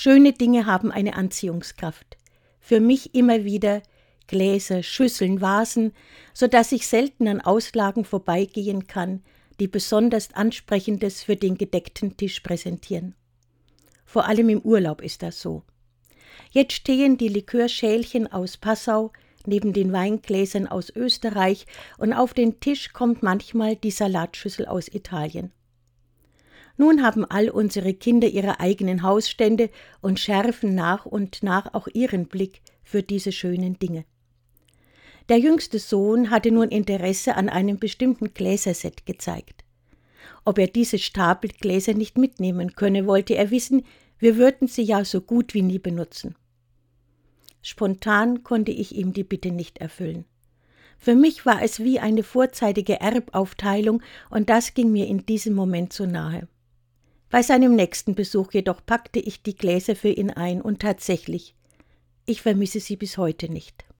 Schöne Dinge haben eine Anziehungskraft. Für mich immer wieder Gläser, Schüsseln, Vasen, so dass ich selten an Auslagen vorbeigehen kann, die besonders Ansprechendes für den gedeckten Tisch präsentieren. Vor allem im Urlaub ist das so. Jetzt stehen die Likörschälchen aus Passau neben den Weingläsern aus Österreich und auf den Tisch kommt manchmal die Salatschüssel aus Italien. Nun haben all unsere Kinder ihre eigenen Hausstände und schärfen nach und nach auch ihren Blick für diese schönen Dinge. Der jüngste Sohn hatte nun Interesse an einem bestimmten Gläserset gezeigt. Ob er diese Stapelgläser nicht mitnehmen könne, wollte er wissen, wir würden sie ja so gut wie nie benutzen. Spontan konnte ich ihm die Bitte nicht erfüllen. Für mich war es wie eine vorzeitige Erbaufteilung, und das ging mir in diesem Moment so nahe. Bei seinem nächsten Besuch jedoch packte ich die Gläser für ihn ein, und tatsächlich, ich vermisse sie bis heute nicht.